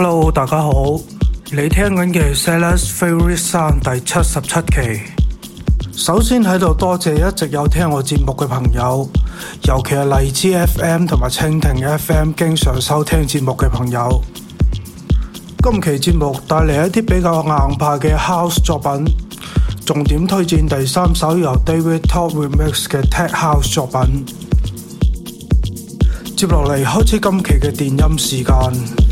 Hello，大家好，你听紧嘅《Sellers Favorite Song》第七十七期。首先喺度多谢一直有听我节目嘅朋友，尤其系荔枝 FM 同埋蜻蜓 FM 经常收听节目嘅朋友。今期节目带嚟一啲比较硬派嘅 House 作品，重点推荐第三首由 David Top Remix 嘅 Tech House 作品。接落嚟开始今期嘅电音时间。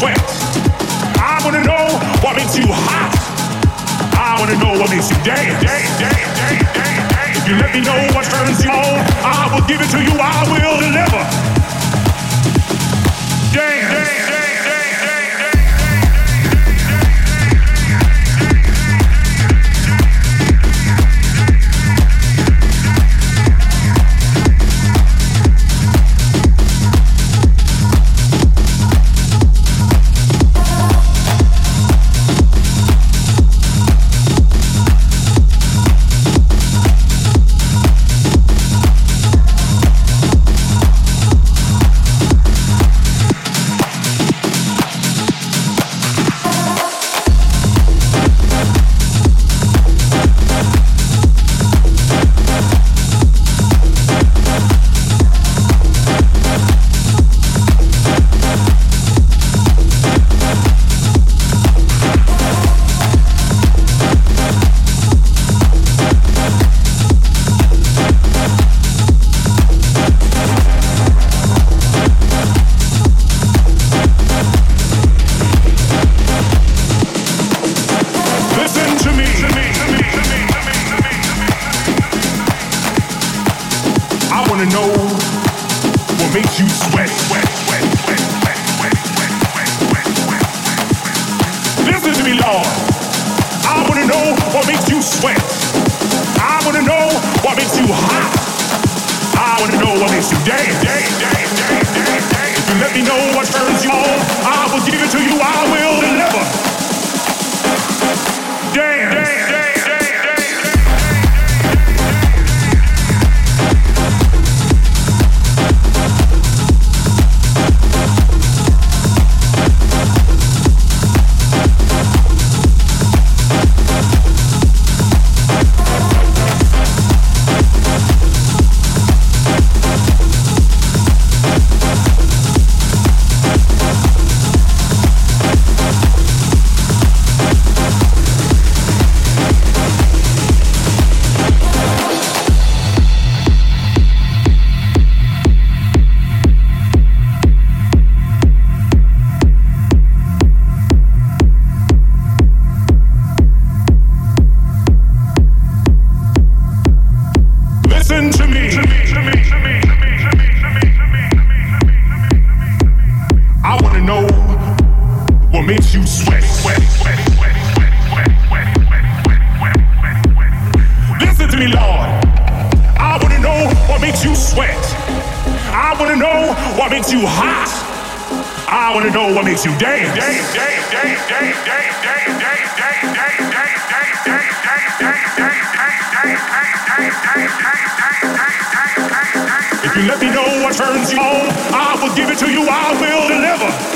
sweat. I wanna know what makes you hot. I wanna know what makes you dance. dance, dance, dance, dance, dance. If you let me know what turns you on, I will give it to you. I will deliver. Dance. you hot. I want to know what makes you dance. If you let me know what turns you on, I will give it to you. I will deliver.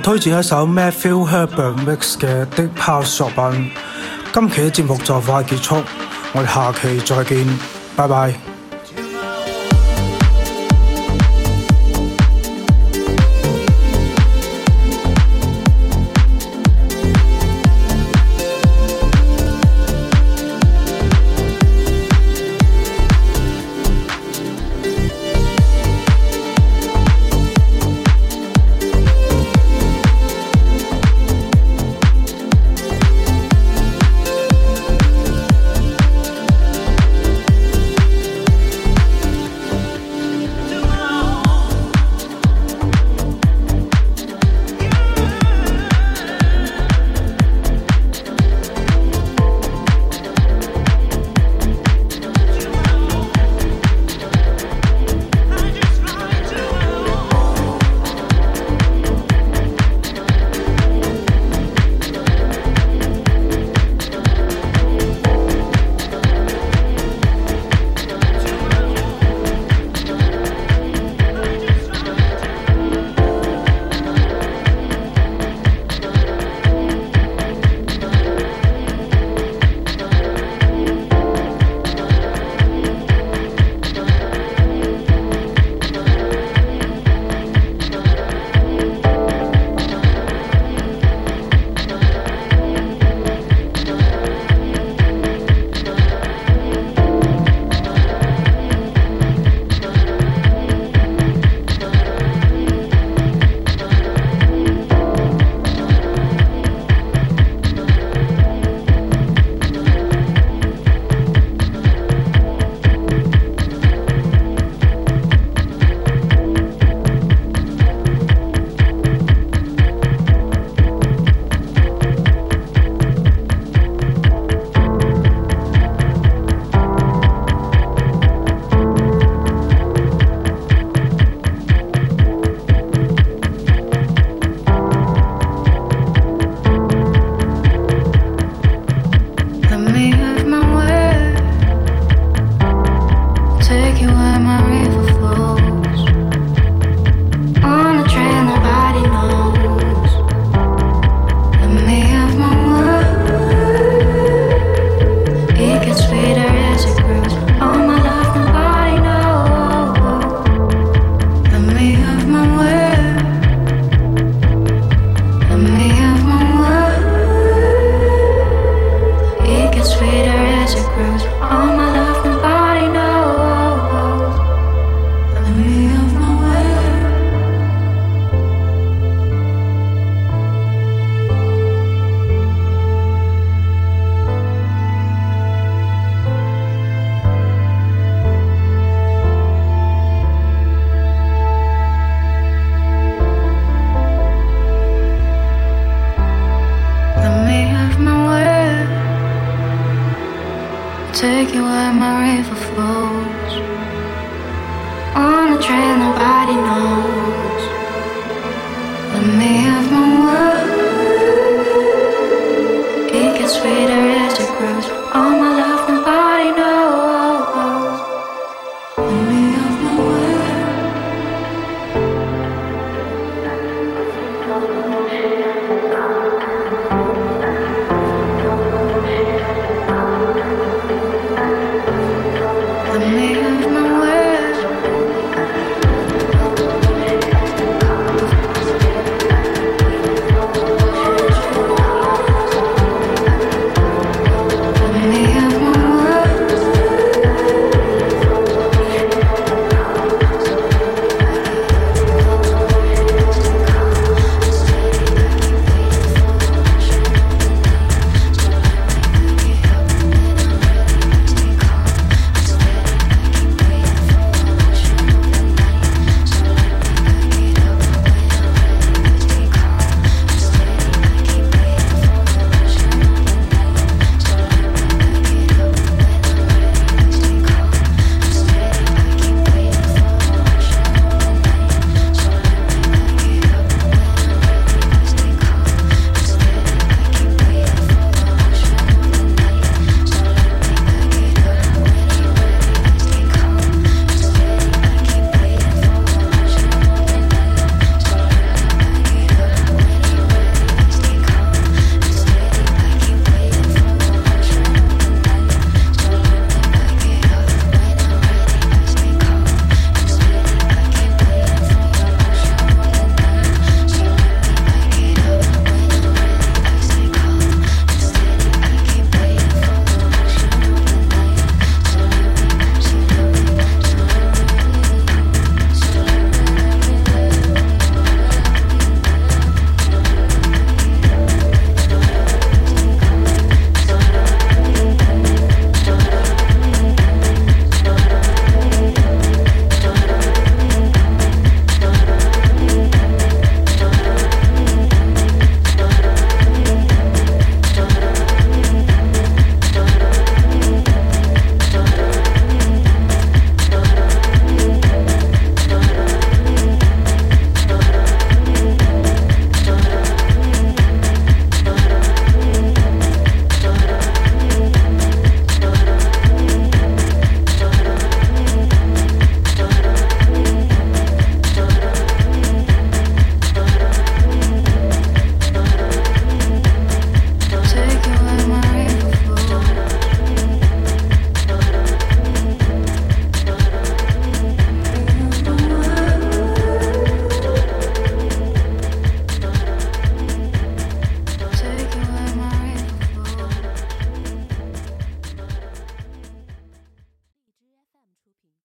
推薦一首 Matthew Herbert Mix 嘅 e p o s e 作品。今期嘅節目就快結束，我哋下期再見，拜拜。